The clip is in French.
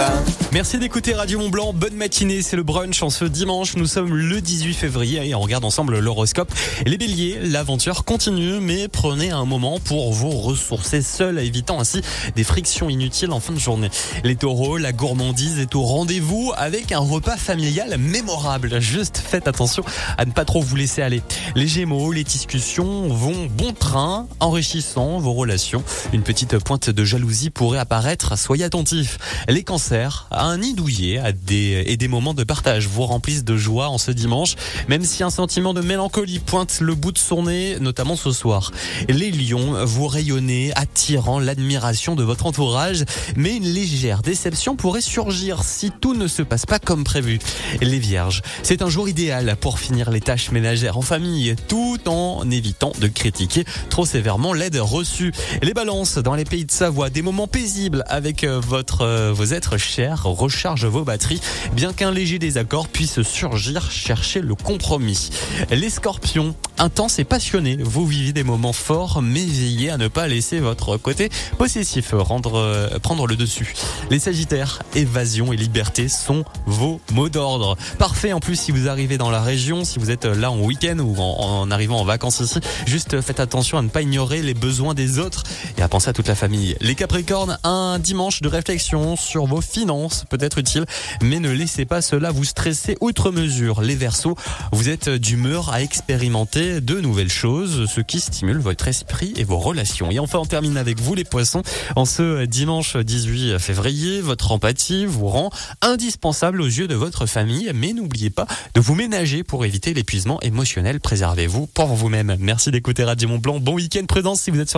about Merci d'écouter Radio Mont Blanc. Bonne matinée, c'est le brunch en ce dimanche. Nous sommes le 18 février et on regarde ensemble l'horoscope. Les béliers, l'aventure continue, mais prenez un moment pour vous ressourcer seul, évitant ainsi des frictions inutiles en fin de journée. Les taureaux, la gourmandise est au rendez-vous avec un repas familial mémorable. Juste faites attention à ne pas trop vous laisser aller. Les gémeaux, les discussions vont bon train, enrichissant vos relations. Une petite pointe de jalousie pourrait apparaître, soyez attentifs. Les cancers, un nid douillet à des, et des moments de partage vous remplissent de joie en ce dimanche, même si un sentiment de mélancolie pointe le bout de son nez, notamment ce soir. Les lions, vous rayonnez, attirant l'admiration de votre entourage, mais une légère déception pourrait surgir si tout ne se passe pas comme prévu. Les vierges, c'est un jour idéal pour finir les tâches ménagères en famille, tout en évitant de critiquer trop sévèrement l'aide reçue. Les balances, dans les pays de Savoie, des moments paisibles avec euh, votre, euh, vos êtres chers, recharge vos batteries, bien qu'un léger désaccord puisse surgir, chercher le compromis. Les scorpions, intenses et passionnés, vous vivez des moments forts, mais veillez à ne pas laisser votre côté possessif euh, prendre le dessus. Les sagittaires, évasion et liberté sont vos mots d'ordre. Parfait en plus si vous arrivez dans la région, si vous êtes là en week-end ou en arrivant en vacances ici, juste faites attention à ne pas ignorer les besoins des autres et à penser à toute la famille. Les capricornes, un dimanche de réflexion sur vos finances peut être utile, mais ne laissez pas cela vous stresser outre mesure. Les versos, vous êtes d'humeur à expérimenter de nouvelles choses, ce qui stimule votre esprit et vos relations. Et enfin, on termine avec vous les poissons. En ce dimanche 18 février, votre empathie vous rend indispensable aux yeux de votre famille, mais n'oubliez pas de vous ménager pour éviter l'épuisement émotionnel. Préservez-vous pour vous-même. Merci d'écouter Radio Mont Blanc. Bon week-end prudence si vous êtes sur